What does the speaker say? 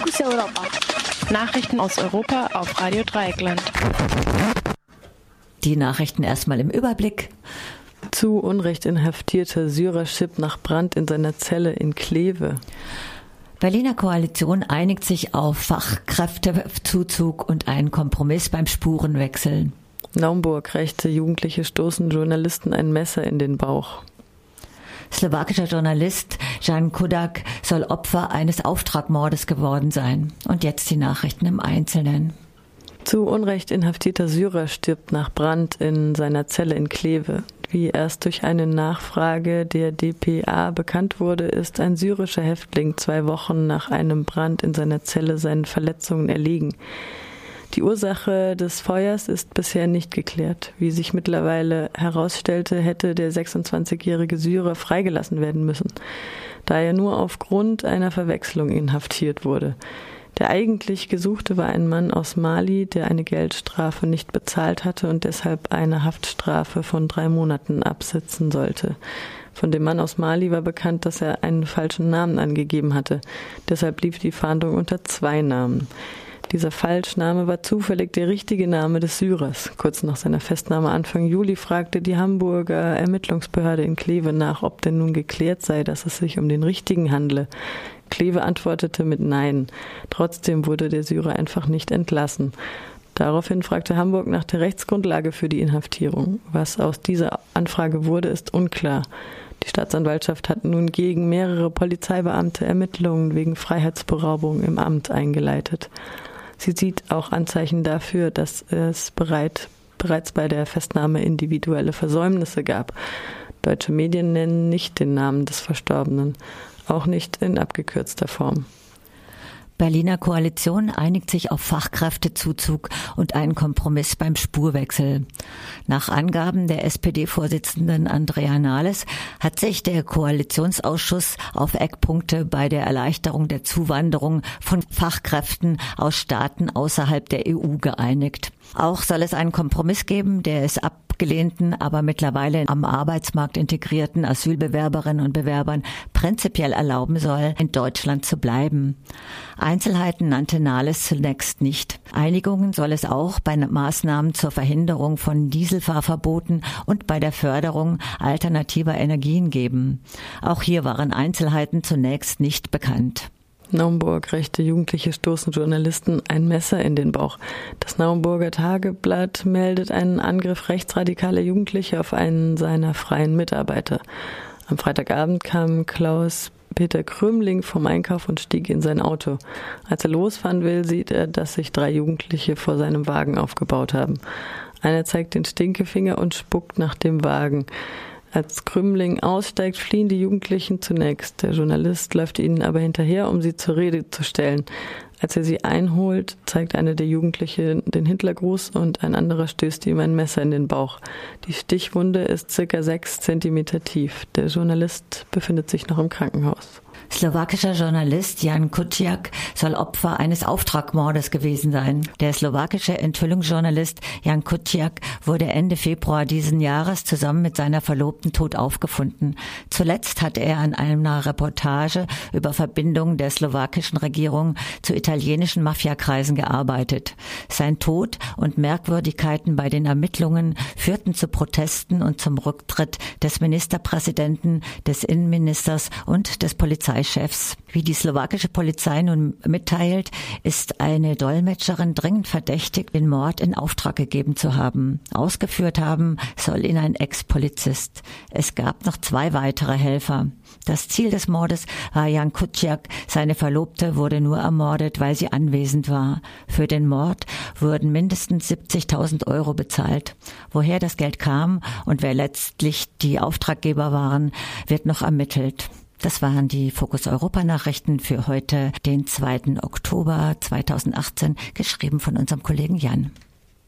Fokus Europa. Nachrichten aus Europa auf Radio Dreieckland. Die Nachrichten erstmal im Überblick. Zu Unrecht inhaftierter Syrer Schip nach Brand in seiner Zelle in Kleve. Berliner Koalition einigt sich auf Fachkräftezuzug und einen Kompromiss beim Spurenwechseln. Naumburg, rechte Jugendliche stoßen Journalisten ein Messer in den Bauch. Slowakischer Journalist Jan Kudak soll Opfer eines Auftragmordes geworden sein. Und jetzt die Nachrichten im Einzelnen. Zu Unrecht inhaftierter Syrer stirbt nach Brand in seiner Zelle in Kleve. Wie erst durch eine Nachfrage der DPA bekannt wurde, ist ein syrischer Häftling zwei Wochen nach einem Brand in seiner Zelle seinen Verletzungen erliegen. Die Ursache des Feuers ist bisher nicht geklärt. Wie sich mittlerweile herausstellte, hätte der 26-jährige Syrer freigelassen werden müssen, da er nur aufgrund einer Verwechslung inhaftiert wurde. Der eigentlich Gesuchte war ein Mann aus Mali, der eine Geldstrafe nicht bezahlt hatte und deshalb eine Haftstrafe von drei Monaten absitzen sollte. Von dem Mann aus Mali war bekannt, dass er einen falschen Namen angegeben hatte. Deshalb lief die Fahndung unter zwei Namen. Dieser Falschname war zufällig der richtige Name des Syrers. Kurz nach seiner Festnahme Anfang Juli fragte die Hamburger Ermittlungsbehörde in Kleve nach, ob denn nun geklärt sei, dass es sich um den richtigen handle. Kleve antwortete mit Nein. Trotzdem wurde der Syrer einfach nicht entlassen. Daraufhin fragte Hamburg nach der Rechtsgrundlage für die Inhaftierung. Was aus dieser Anfrage wurde, ist unklar. Die Staatsanwaltschaft hat nun gegen mehrere Polizeibeamte Ermittlungen wegen Freiheitsberaubung im Amt eingeleitet. Sie sieht auch Anzeichen dafür, dass es bereit, bereits bei der Festnahme individuelle Versäumnisse gab. Deutsche Medien nennen nicht den Namen des Verstorbenen, auch nicht in abgekürzter Form. Berliner Koalition einigt sich auf Fachkräftezuzug und einen Kompromiss beim Spurwechsel. Nach Angaben der SPD-Vorsitzenden Andrea Nahles hat sich der Koalitionsausschuss auf Eckpunkte bei der Erleichterung der Zuwanderung von Fachkräften aus Staaten außerhalb der EU geeinigt. Auch soll es einen Kompromiss geben, der es ab abgelehnten, aber mittlerweile am Arbeitsmarkt integrierten Asylbewerberinnen und Bewerbern prinzipiell erlauben soll, in Deutschland zu bleiben. Einzelheiten nannte Nahles zunächst nicht. Einigungen soll es auch bei Maßnahmen zur Verhinderung von Dieselfahrverboten und bei der Förderung alternativer Energien geben. Auch hier waren Einzelheiten zunächst nicht bekannt. Naumburg. Rechte Jugendliche stoßen Journalisten ein Messer in den Bauch. Das Naumburger Tageblatt meldet einen Angriff rechtsradikaler Jugendliche auf einen seiner freien Mitarbeiter. Am Freitagabend kam Klaus Peter Krümling vom Einkauf und stieg in sein Auto. Als er losfahren will, sieht er, dass sich drei Jugendliche vor seinem Wagen aufgebaut haben. Einer zeigt den Stinkefinger und spuckt nach dem Wagen. Als Krümling aussteigt, fliehen die Jugendlichen zunächst. Der Journalist läuft ihnen aber hinterher, um sie zur Rede zu stellen. Als er sie einholt, zeigt eine der Jugendlichen den Hitlergruß und ein anderer stößt ihm ein Messer in den Bauch. Die Stichwunde ist circa sechs Zentimeter tief. Der Journalist befindet sich noch im Krankenhaus. Slowakischer Journalist Jan Kuciak soll Opfer eines Auftragmordes gewesen sein. Der slowakische Enthüllungsjournalist Jan Kuciak wurde Ende Februar diesen Jahres zusammen mit seiner Verlobten tot aufgefunden. Zuletzt hat er an einer Reportage über Verbindungen der slowakischen Regierung zu italienischen Mafiakreisen gearbeitet. Sein Tod und Merkwürdigkeiten bei den Ermittlungen führten zu Protesten und zum Rücktritt des Ministerpräsidenten, des Innenministers und des Polizei Polizeichefs. Wie die slowakische Polizei nun mitteilt, ist eine Dolmetscherin dringend verdächtigt, den Mord in Auftrag gegeben zu haben. Ausgeführt haben soll ihn ein Ex-Polizist. Es gab noch zwei weitere Helfer. Das Ziel des Mordes war Jan Kuciak. Seine Verlobte wurde nur ermordet, weil sie anwesend war. Für den Mord wurden mindestens 70.000 Euro bezahlt. Woher das Geld kam und wer letztlich die Auftraggeber waren, wird noch ermittelt. Das waren die Fokus Europa Nachrichten für heute, den 2. Oktober 2018, geschrieben von unserem Kollegen Jan.